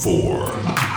four,